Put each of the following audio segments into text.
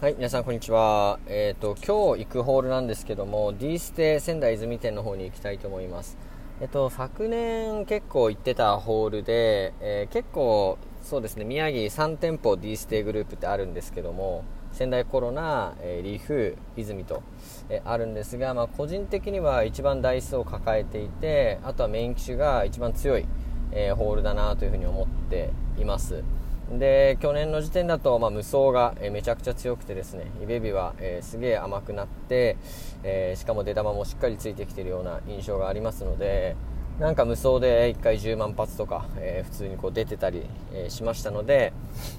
はい、皆さんこんにちは。えっ、ー、と、今日行くホールなんですけども、D ステ仙台泉店の方に行きたいと思います。えっ、ー、と、昨年結構行ってたホールで、えー、結構、そうですね、宮城3店舗 D ステグループってあるんですけども、仙台コロナ、えリフ、泉と、えあるんですが、まあ、個人的には一番台数を抱えていて、あとはメイン機種が一番強い、えホールだなというふうに思っています。で去年の時点だと、まあ、無双が、えめちゃくちゃ強くてですねイベビは、えー、すげえ甘くなって、えー、しかも出玉もしっかりついてきているような印象がありますのでなんか無双で1回10万発とか、えー、普通にこう出てたり、えしましたので、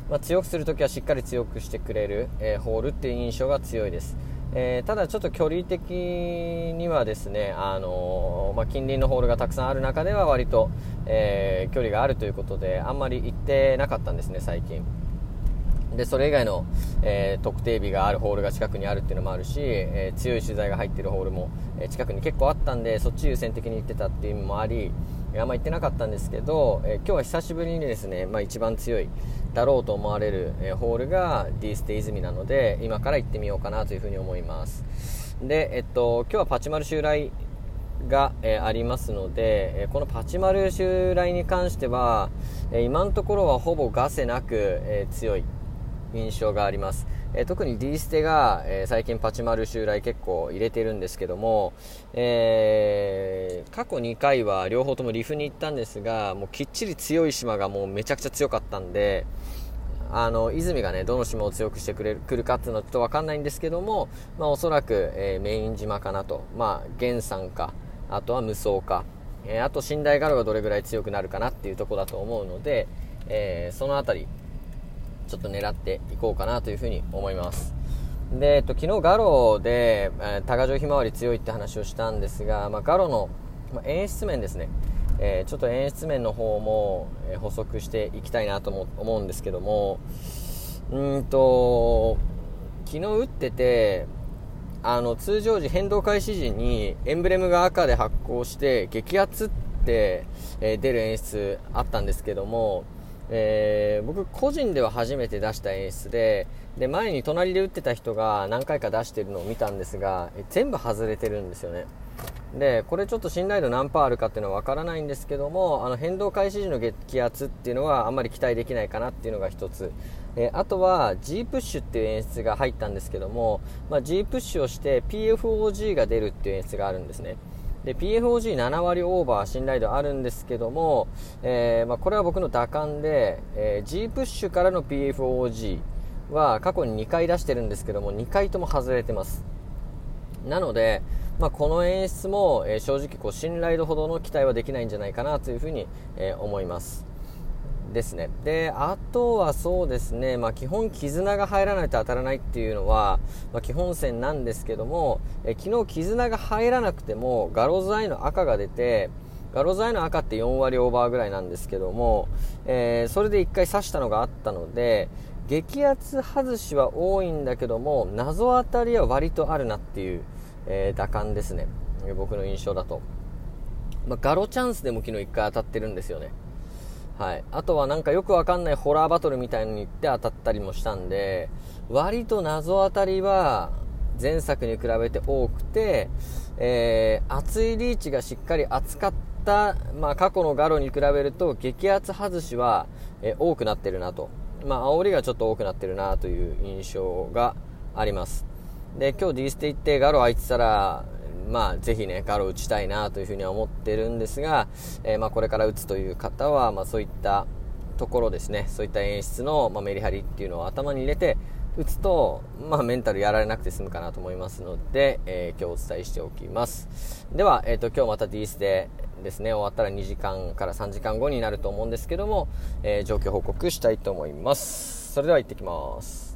まあ、強くするときはしっかり強くしてくれる、えホールっていう印象が強いです。えー、ただちょっと距離的にはですね、あのー、まあ、近隣のホールがたくさんある中では割と、えー、距離があるということであんまり行ってなかったんですね最近。でそれ以外の、え特定日があるホールが近くにあるっていうのもあるし、え強い取材が入ってるホールも、え近くに結構あったんでそっち優先的に行ってたっていう意味もありあんま行ってなかったんですけど、え今日は久しぶりにですね、まあ、一番強いだろうと思われる、えホールが D ステ泉なので今から行ってみようかなというふうに思います。で、えっと、今日はパチマル襲来が、えありますので、えこのパチマル襲来に関しては、え今のところはほぼガセなく、え強い印象があります、え特に D ステが、え最近パチマル襲来結構入れてるんですけども、えー、過去2回は両方ともリフに行ったんですがもうきっちり強い島がもうめちゃくちゃ強かったんであの泉がねどの島を強くしてくれるくるかっていうのはちょっと分かんないんですけども、まあ、おそらく、えー、メイン島かなと、まあ、源さんか。あとは無双か、えー、あと寝台ガロがどれぐらい強くなるかなっていうとこだと思うので、えー、その辺りちょっと狙っていこうかなというふうに思います。で、えっと、昨日ガロで、えー、多賀城ひまわり強いって話をしたんですが、まあ、ガロの、まあ、演出面ですね。えー、ちょっと演出面の方も、え補足していきたいなと思うんですけどもうんと昨日打っててあの通常時変動開始時にエンブレムが赤で発光して激アツって、出る演出あったんですけども、えー、僕個人では初めて出した演出でで前に隣で打ってた人が何回か出してるのを見たんですが、全部外れてるんですよね。でこれちょっと信頼度何パーあるかっていうのは分からないんですけどもあの変動開始時の激圧っていうのはあんまり期待できないかなっていうのが1つ、えあとは G プッシュっていう演出が入ったんですけども、まあ、G プッシュをして PFOG が出るっていう演出があるんですね。で PFOG7 割オーバー信頼度あるんですけども、えー、まあ、これは僕の打感で、えー、G プッシュからの PFOG は過去に2回出してるんですけども2回とも外れてます。なので、まあ、この演出も、え、正直こう信頼度ほどの期待はできないんじゃないかなというふうに、え、思います。ですね。であとはそうですね、まあ、基本絆が入らないと当たらないっていうのは、まあ、基本線なんですけども、え、昨日絆が入らなくてもガロズアイの赤が出てガロズアイの赤って4割オーバーぐらいなんですけども、えー、それで1回刺したのがあったので激圧外しは多いんだけども謎当たりは割とあるなっていう、えー、打感ですね。僕の印象だと、まあ、ガロチャンスでも昨日1回当たってるんですよね。はい、あとはなんかよくわかんないホラーバトルみたいに行って当たったりもしたんで割と謎当たりは前作に比べて多くて、えー、熱いリーチがしっかり扱った、まあ、過去のガロに比べると激圧外しは、えー、多くなってるなと。まあ、煽りがちょっと多くなってるなという印象があります。で、今日 D ステ行ってガロ空いてたら、まあ、ぜひね、ガロ打ちたいなというふうには思ってるんですが、えー、まあ、これから打つという方は、まあ、そういったところですね、そういった演出の、まあ、メリハリっていうのを頭に入れて、打つと、まあ、メンタルやられなくて済むかなと思いますので、えー、今日お伝えしておきます。では、えっ、ー、と、今日また D ステですね、終わったら2時間から3時間後になると思うんですけども、えー、状況報告したいと思います。それでは行ってきます。